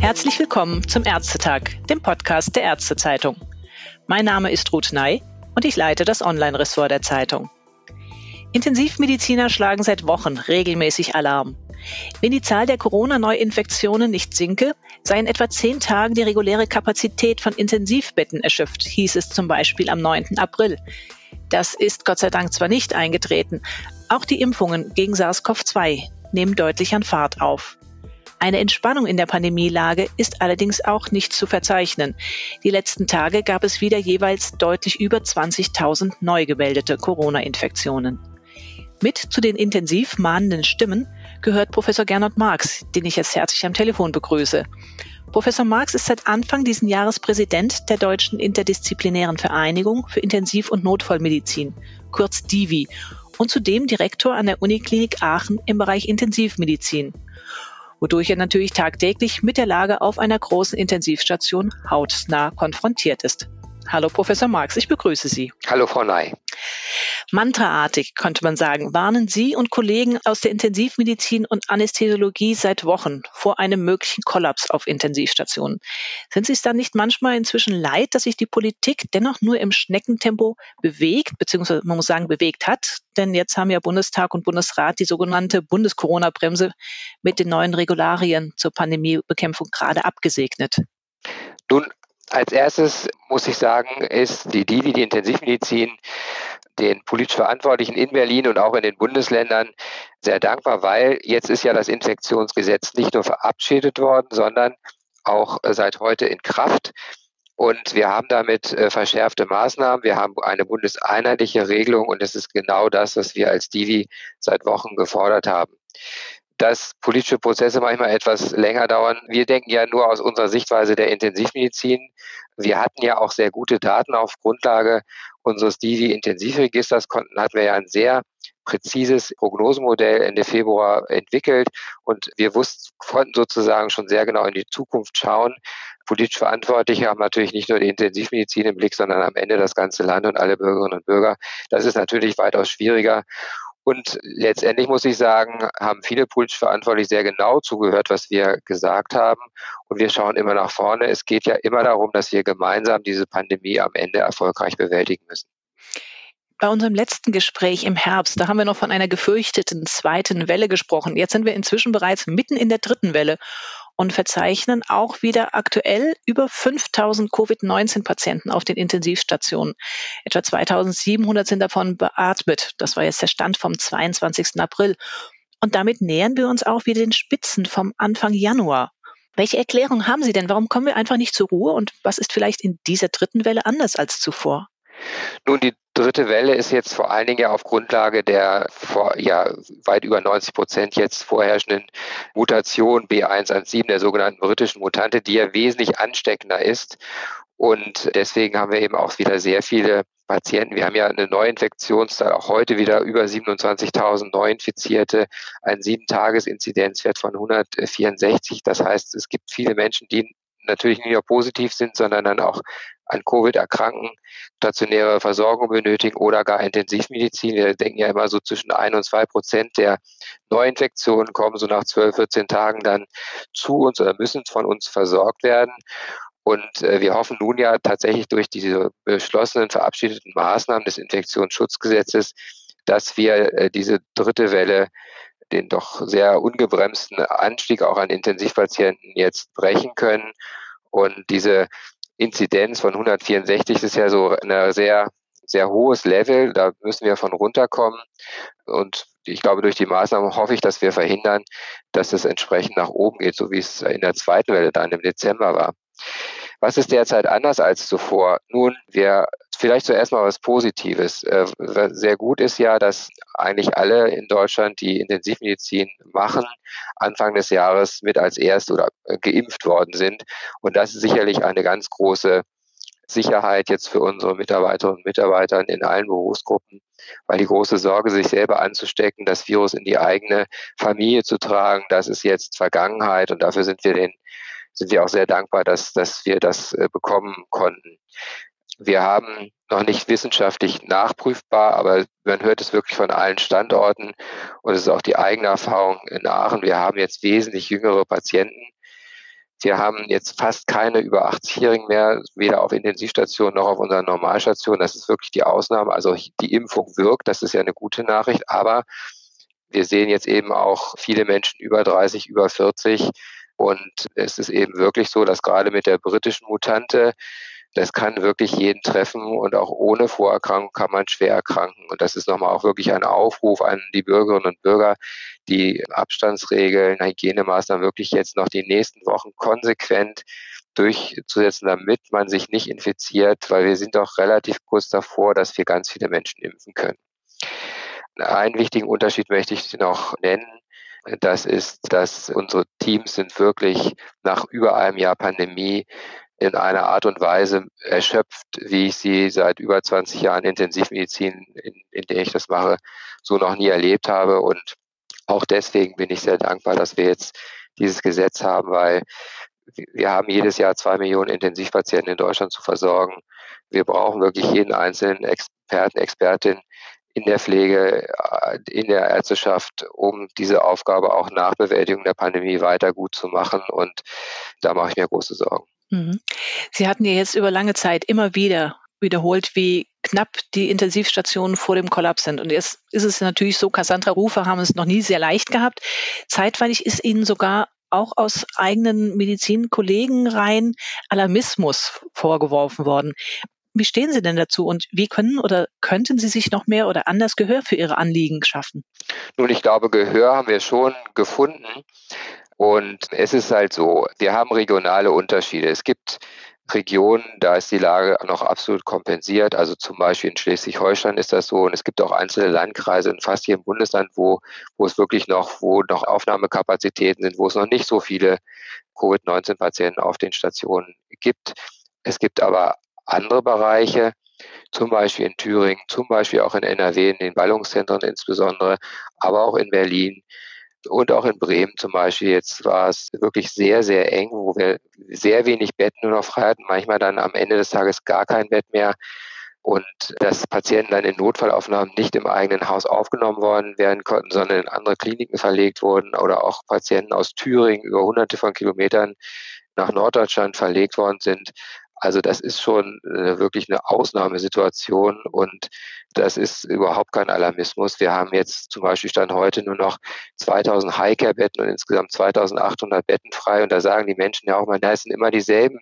Herzlich willkommen zum Ärztetag, dem Podcast der Ärztezeitung. Mein Name ist Ruth Ney und ich leite das Online-Ressort der Zeitung. Intensivmediziner schlagen seit Wochen regelmäßig Alarm. Wenn die Zahl der Corona-Neuinfektionen nicht sinke, sei in etwa zehn Tagen die reguläre Kapazität von Intensivbetten erschöpft, hieß es zum Beispiel am 9. April. Das ist Gott sei Dank zwar nicht eingetreten, auch die Impfungen gegen SARS-CoV-2 nehmen deutlich an Fahrt auf. Eine Entspannung in der Pandemielage ist allerdings auch nicht zu verzeichnen. Die letzten Tage gab es wieder jeweils deutlich über 20.000 neu gemeldete Corona-Infektionen. Mit zu den intensiv mahnenden Stimmen gehört Professor Gernot Marx, den ich jetzt herzlich am Telefon begrüße. Professor Marx ist seit Anfang diesen Jahres Präsident der Deutschen Interdisziplinären Vereinigung für Intensiv- und Notfallmedizin, kurz DIVI, und zudem Direktor an der Uniklinik Aachen im Bereich Intensivmedizin wodurch er natürlich tagtäglich mit der Lage auf einer großen Intensivstation hautnah konfrontiert ist. Hallo Professor Marx, ich begrüße Sie. Hallo Frau Ney. Mantraartig könnte man sagen, warnen Sie und Kollegen aus der Intensivmedizin und Anästhesiologie seit Wochen vor einem möglichen Kollaps auf Intensivstationen. Sind Sie es dann nicht manchmal inzwischen leid, dass sich die Politik dennoch nur im Schneckentempo bewegt, beziehungsweise man muss sagen, bewegt hat? Denn jetzt haben ja Bundestag und Bundesrat die sogenannte Bundes-Corona-Bremse mit den neuen Regularien zur Pandemiebekämpfung gerade abgesegnet. Nun, als erstes muss ich sagen, ist die DIVI, die Intensivmedizin, den politisch Verantwortlichen in Berlin und auch in den Bundesländern sehr dankbar, weil jetzt ist ja das Infektionsgesetz nicht nur verabschiedet worden, sondern auch seit heute in Kraft. Und wir haben damit äh, verschärfte Maßnahmen. Wir haben eine bundeseinheitliche Regelung und es ist genau das, was wir als Divi seit Wochen gefordert haben dass politische Prozesse manchmal etwas länger dauern. Wir denken ja nur aus unserer Sichtweise der Intensivmedizin. Wir hatten ja auch sehr gute Daten auf Grundlage unseres Divi-Intensivregisters, konnten, hatten wir ja ein sehr präzises Prognosemodell Ende Februar entwickelt und wir wussten, konnten sozusagen schon sehr genau in die Zukunft schauen. Politisch Verantwortliche haben natürlich nicht nur die Intensivmedizin im Blick, sondern am Ende das ganze Land und alle Bürgerinnen und Bürger. Das ist natürlich weitaus schwieriger. Und letztendlich muss ich sagen, haben viele politisch Verantwortliche sehr genau zugehört, was wir gesagt haben. Und wir schauen immer nach vorne. Es geht ja immer darum, dass wir gemeinsam diese Pandemie am Ende erfolgreich bewältigen müssen. Bei unserem letzten Gespräch im Herbst, da haben wir noch von einer gefürchteten zweiten Welle gesprochen. Jetzt sind wir inzwischen bereits mitten in der dritten Welle und verzeichnen auch wieder aktuell über 5000 Covid-19-Patienten auf den Intensivstationen. Etwa 2700 sind davon beatmet. Das war jetzt der Stand vom 22. April. Und damit nähern wir uns auch wieder den Spitzen vom Anfang Januar. Welche Erklärung haben Sie denn? Warum kommen wir einfach nicht zur Ruhe? Und was ist vielleicht in dieser dritten Welle anders als zuvor? Nun, die dritte Welle ist jetzt vor allen Dingen ja auf Grundlage der vor, ja, weit über 90 Prozent jetzt vorherrschenden Mutation B117, der sogenannten britischen Mutante, die ja wesentlich ansteckender ist. Und deswegen haben wir eben auch wieder sehr viele Patienten. Wir haben ja eine Neuinfektionszahl, auch heute wieder über 27.000 Neuinfizierte, ein Sieben-Tages-Inzidenzwert von 164. Das heißt, es gibt viele Menschen, die natürlich nicht nur positiv sind, sondern dann auch an Covid erkranken, stationäre Versorgung benötigen oder gar Intensivmedizin. Wir denken ja immer so zwischen ein und zwei Prozent der Neuinfektionen kommen so nach 12, 14 Tagen dann zu uns oder müssen von uns versorgt werden. Und äh, wir hoffen nun ja tatsächlich durch diese beschlossenen, verabschiedeten Maßnahmen des Infektionsschutzgesetzes, dass wir äh, diese dritte Welle den doch sehr ungebremsten Anstieg auch an Intensivpatienten jetzt brechen können. Und diese Inzidenz von 164 ist ja so ein sehr, sehr hohes Level. Da müssen wir von runterkommen. Und ich glaube, durch die Maßnahmen hoffe ich, dass wir verhindern, dass es entsprechend nach oben geht, so wie es in der zweiten Welle dann im Dezember war. Was ist derzeit anders als zuvor? Nun, wir vielleicht zuerst mal was Positives. Äh, sehr gut ist ja, dass eigentlich alle in Deutschland, die Intensivmedizin machen, Anfang des Jahres mit als erst oder äh, geimpft worden sind. Und das ist sicherlich eine ganz große Sicherheit jetzt für unsere Mitarbeiterinnen und Mitarbeiter in allen Berufsgruppen, weil die große Sorge, sich selber anzustecken, das Virus in die eigene Familie zu tragen, das ist jetzt Vergangenheit und dafür sind wir den sind wir auch sehr dankbar, dass, dass wir das äh, bekommen konnten. Wir haben noch nicht wissenschaftlich nachprüfbar, aber man hört es wirklich von allen Standorten und es ist auch die eigene Erfahrung in Aachen. Wir haben jetzt wesentlich jüngere Patienten. Wir haben jetzt fast keine über 80-Jährigen mehr, weder auf Intensivstationen noch auf unseren Normalstationen. Das ist wirklich die Ausnahme. Also die Impfung wirkt, das ist ja eine gute Nachricht, aber wir sehen jetzt eben auch viele Menschen über 30, über 40. Und es ist eben wirklich so, dass gerade mit der britischen Mutante das kann wirklich jeden treffen und auch ohne Vorerkrankung kann man schwer erkranken. Und das ist nochmal auch wirklich ein Aufruf an die Bürgerinnen und Bürger, die Abstandsregeln, Hygienemaßnahmen wirklich jetzt noch die nächsten Wochen konsequent durchzusetzen, damit man sich nicht infiziert, weil wir sind doch relativ kurz davor, dass wir ganz viele Menschen impfen können. Einen wichtigen Unterschied möchte ich noch nennen. Das ist, dass unsere Teams sind wirklich nach über einem Jahr Pandemie in einer Art und Weise erschöpft, wie ich sie seit über 20 Jahren Intensivmedizin, in, in der ich das mache, so noch nie erlebt habe. Und auch deswegen bin ich sehr dankbar, dass wir jetzt dieses Gesetz haben, weil wir haben jedes Jahr zwei Millionen Intensivpatienten in Deutschland zu versorgen. Wir brauchen wirklich jeden einzelnen Experten, Expertin in der Pflege, in der Ärzteschaft, um diese Aufgabe auch nach Bewältigung der Pandemie weiter gut zu machen. Und da mache ich mir große Sorgen. Mhm. Sie hatten ja jetzt über lange Zeit immer wieder wiederholt, wie knapp die Intensivstationen vor dem Kollaps sind. Und jetzt ist es natürlich so, Cassandra Rufer haben es noch nie sehr leicht gehabt. Zeitweilig ist ihnen sogar auch aus eigenen Medizinkollegenreihen Alarmismus vorgeworfen worden. Wie stehen Sie denn dazu und wie können oder könnten Sie sich noch mehr oder anders Gehör für Ihre Anliegen schaffen? Nun, ich glaube, Gehör haben wir schon gefunden. Und es ist halt so, wir haben regionale Unterschiede. Es gibt Regionen, da ist die Lage noch absolut kompensiert. Also zum Beispiel in Schleswig-Holstein ist das so. Und es gibt auch einzelne Landkreise in fast jedem Bundesland, wo, wo es wirklich noch, wo noch Aufnahmekapazitäten sind, wo es noch nicht so viele Covid-19-Patienten auf den Stationen gibt. Es gibt aber andere Bereiche, zum Beispiel in Thüringen, zum Beispiel auch in NRW, in den Ballungszentren insbesondere, aber auch in Berlin, und auch in Bremen zum Beispiel. Jetzt war es wirklich sehr, sehr eng, wo wir sehr wenig Betten nur noch frei hatten, manchmal dann am Ende des Tages gar kein Bett mehr. Und dass Patienten dann in Notfallaufnahmen nicht im eigenen Haus aufgenommen worden werden konnten, sondern in andere Kliniken verlegt wurden oder auch Patienten aus Thüringen über hunderte von Kilometern nach Norddeutschland verlegt worden sind. Also das ist schon äh, wirklich eine Ausnahmesituation und das ist überhaupt kein Alarmismus. Wir haben jetzt zum Beispiel Stand heute nur noch 2000 Highcare-Betten und insgesamt 2800 Betten frei und da sagen die Menschen ja auch mal, da sind immer dieselben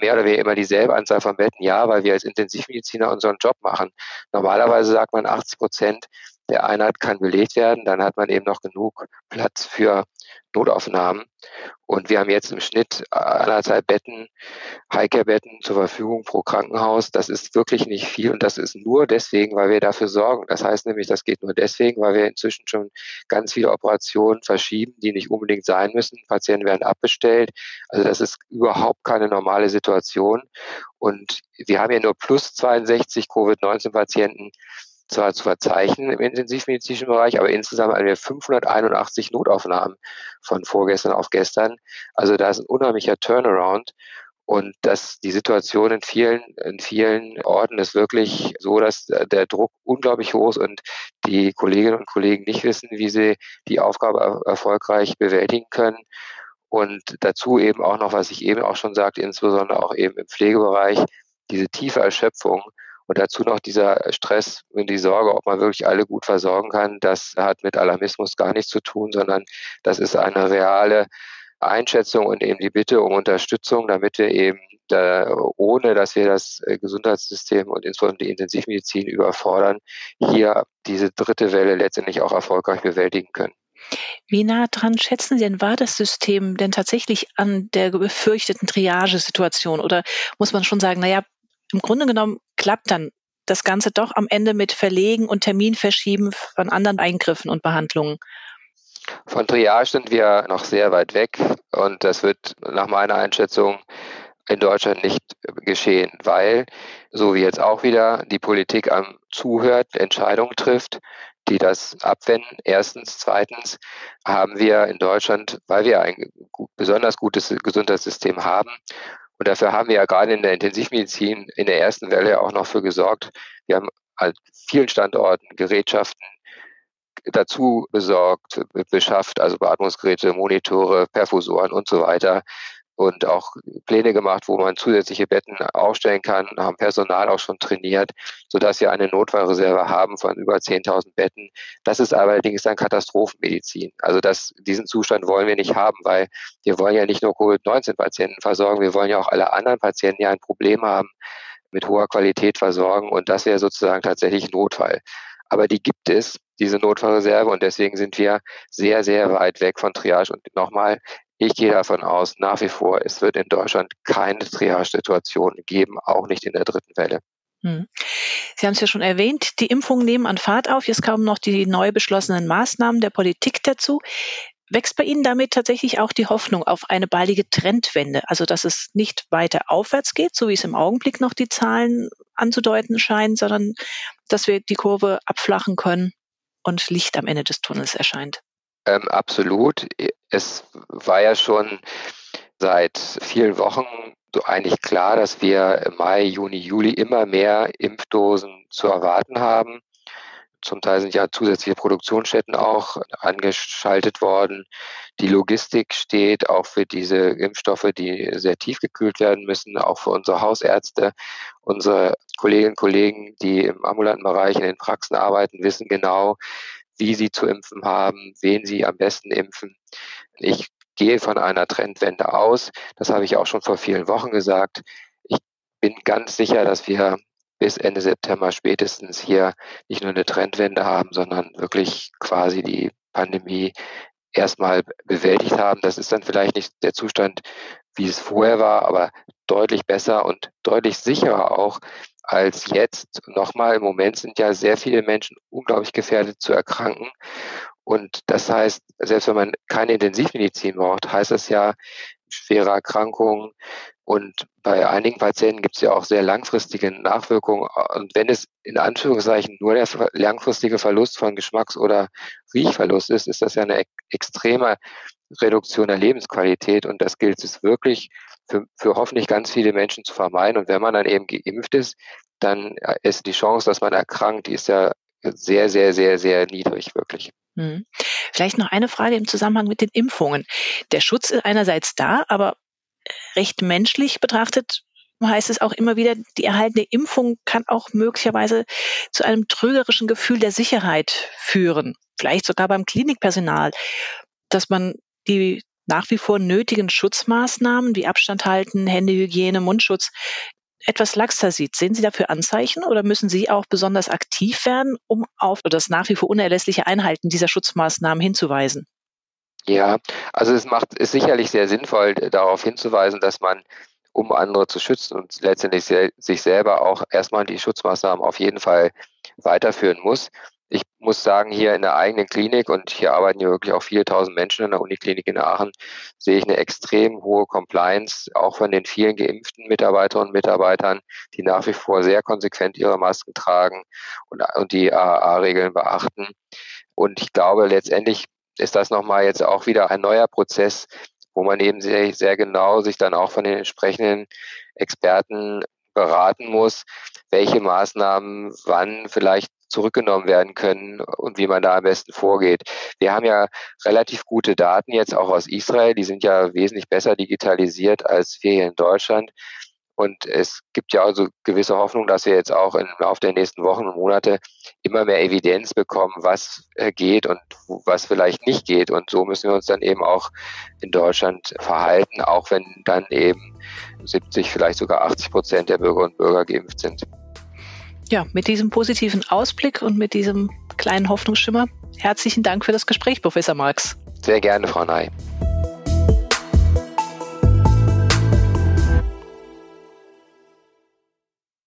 mehr oder weniger immer dieselbe Anzahl von Betten. Ja, weil wir als Intensivmediziner unseren Job machen. Normalerweise sagt man 80 Prozent der Einheit kann belegt werden, dann hat man eben noch genug Platz für Notaufnahmen. Und wir haben jetzt im Schnitt anderthalb Betten, Highcare-Betten zur Verfügung pro Krankenhaus. Das ist wirklich nicht viel und das ist nur deswegen, weil wir dafür sorgen. Das heißt nämlich, das geht nur deswegen, weil wir inzwischen schon ganz viele Operationen verschieben, die nicht unbedingt sein müssen. Patienten werden abbestellt. Also das ist überhaupt keine normale Situation. Und wir haben ja nur plus 62 Covid-19-Patienten zwar zu verzeichnen im intensivmedizinischen Bereich, aber insgesamt haben wir 581 Notaufnahmen von vorgestern auf gestern. Also da ist ein unheimlicher Turnaround. Und dass die Situation in vielen, in vielen Orten ist wirklich so, dass der Druck unglaublich hoch ist und die Kolleginnen und Kollegen nicht wissen, wie sie die Aufgabe erfolgreich bewältigen können. Und dazu eben auch noch, was ich eben auch schon sagte, insbesondere auch eben im Pflegebereich, diese tiefe Erschöpfung und dazu noch dieser Stress und die Sorge, ob man wirklich alle gut versorgen kann, das hat mit Alarmismus gar nichts zu tun, sondern das ist eine reale Einschätzung und eben die Bitte um Unterstützung, damit wir eben da, ohne dass wir das äh, Gesundheitssystem und insbesondere die Intensivmedizin überfordern, hier diese dritte Welle letztendlich auch erfolgreich bewältigen können. Wie nah dran schätzen Sie denn, war das System denn tatsächlich an der befürchteten Triagesituation? Oder muss man schon sagen, naja, im Grunde genommen klappt dann das Ganze doch am Ende mit Verlegen und Terminverschieben von anderen Eingriffen und Behandlungen. Von Triage sind wir noch sehr weit weg und das wird nach meiner Einschätzung in Deutschland nicht geschehen, weil, so wie jetzt auch wieder, die Politik am Zuhört, Entscheidungen trifft, die das abwenden. Erstens. Zweitens haben wir in Deutschland, weil wir ein besonders gutes Gesundheitssystem haben Und dafür haben wir ja gerade in der Intensivmedizin in der ersten Welle auch noch für gesorgt. Wir haben an vielen Standorten Gerätschaften dazu besorgt, beschafft, also Beatmungsgeräte, Monitore, Perfusoren und so weiter, und auch Pläne gemacht, wo man zusätzliche Betten aufstellen kann, haben Personal auch schon trainiert, sodass wir eine Notfallreserve haben von über 10.000 Betten. Das ist allerdings dann Katastrophenmedizin. Also das, diesen Zustand wollen wir nicht haben, weil wir wollen ja nicht nur Covid-19-Patienten versorgen, wir wollen ja auch alle anderen Patienten, die ein Problem haben, mit hoher Qualität versorgen. Und das wäre sozusagen tatsächlich Notfall. Aber die gibt es, diese Notfallreserve. Und deswegen sind wir sehr, sehr weit weg von Triage. Und nochmal, ich gehe davon aus, nach wie vor, es wird in Deutschland keine Triage-Situation geben, auch nicht in der dritten Welle. Hm. Sie haben es ja schon erwähnt, die Impfungen nehmen an Fahrt auf. Jetzt kamen noch die neu beschlossenen Maßnahmen der Politik dazu. Wächst bei Ihnen damit tatsächlich auch die Hoffnung auf eine baldige Trendwende, also dass es nicht weiter aufwärts geht, so wie es im Augenblick noch die Zahlen anzudeuten scheinen, sondern dass wir die Kurve abflachen können und Licht am Ende des Tunnels erscheint? Ähm, absolut. Es war ja schon seit vielen Wochen so eigentlich klar, dass wir im Mai, Juni, Juli immer mehr Impfdosen zu erwarten haben. Zum Teil sind ja zusätzliche Produktionsstätten auch angeschaltet worden. Die Logistik steht auch für diese Impfstoffe, die sehr tief gekühlt werden müssen, auch für unsere Hausärzte. Unsere Kolleginnen und Kollegen, die im ambulanten Bereich in den Praxen arbeiten, wissen genau, wie sie zu impfen haben, wen sie am besten impfen. Ich gehe von einer Trendwende aus. Das habe ich auch schon vor vielen Wochen gesagt. Ich bin ganz sicher, dass wir bis Ende September spätestens hier nicht nur eine Trendwende haben, sondern wirklich quasi die Pandemie erstmal bewältigt haben. Das ist dann vielleicht nicht der Zustand, wie es vorher war, aber deutlich besser und deutlich sicherer auch als jetzt. Nochmal, im Moment sind ja sehr viele Menschen unglaublich gefährdet zu erkranken. Und das heißt, selbst wenn man keine Intensivmedizin braucht, heißt das ja schwere Erkrankungen. Und bei einigen Patienten gibt es ja auch sehr langfristige Nachwirkungen. Und wenn es in Anführungszeichen nur der langfristige Verlust von Geschmacks- oder Riechverlust ist, ist das ja eine extreme Reduktion der Lebensqualität. Und das gilt es wirklich für, für hoffentlich ganz viele Menschen zu vermeiden. Und wenn man dann eben geimpft ist, dann äh, ist die Chance, dass man erkrankt, die ist ja sehr, sehr, sehr, sehr niedrig, wirklich. Hm. Vielleicht noch eine Frage im Zusammenhang mit den Impfungen. Der Schutz ist einerseits da, aber recht menschlich betrachtet heißt es auch immer wieder, die erhaltene Impfung kann auch möglicherweise zu einem trügerischen Gefühl der Sicherheit führen. Vielleicht sogar beim Klinikpersonal, dass man die nach wie vor nötigen Schutzmaßnahmen wie Abstand halten, Händehygiene, Mundschutz etwas laxer sieht. Sehen Sie dafür Anzeichen oder müssen Sie auch besonders aktiv werden, um auf das nach wie vor unerlässliche Einhalten dieser Schutzmaßnahmen hinzuweisen? Ja, also es macht es sicherlich sehr sinnvoll, darauf hinzuweisen, dass man, um andere zu schützen und letztendlich sich selber auch erstmal die Schutzmaßnahmen auf jeden Fall weiterführen muss ich muss sagen, hier in der eigenen Klinik, und hier arbeiten ja wirklich auch viele tausend Menschen in der Uniklinik in Aachen, sehe ich eine extrem hohe Compliance, auch von den vielen geimpften Mitarbeiterinnen und Mitarbeitern, die nach wie vor sehr konsequent ihre Masken tragen und, und die AAA-Regeln beachten. Und ich glaube, letztendlich ist das nochmal jetzt auch wieder ein neuer Prozess, wo man eben sehr, sehr genau sich dann auch von den entsprechenden Experten beraten muss, welche Maßnahmen wann vielleicht zurückgenommen werden können und wie man da am besten vorgeht. Wir haben ja relativ gute Daten jetzt auch aus Israel. Die sind ja wesentlich besser digitalisiert als wir hier in Deutschland. Und es gibt ja also gewisse Hoffnung, dass wir jetzt auch im Laufe der nächsten Wochen und Monate immer mehr Evidenz bekommen, was geht und was vielleicht nicht geht. Und so müssen wir uns dann eben auch in Deutschland verhalten, auch wenn dann eben 70, vielleicht sogar 80 Prozent der Bürger und Bürger geimpft sind. Ja, mit diesem positiven Ausblick und mit diesem kleinen Hoffnungsschimmer herzlichen Dank für das Gespräch, Professor Marx. Sehr gerne, Frau Ney.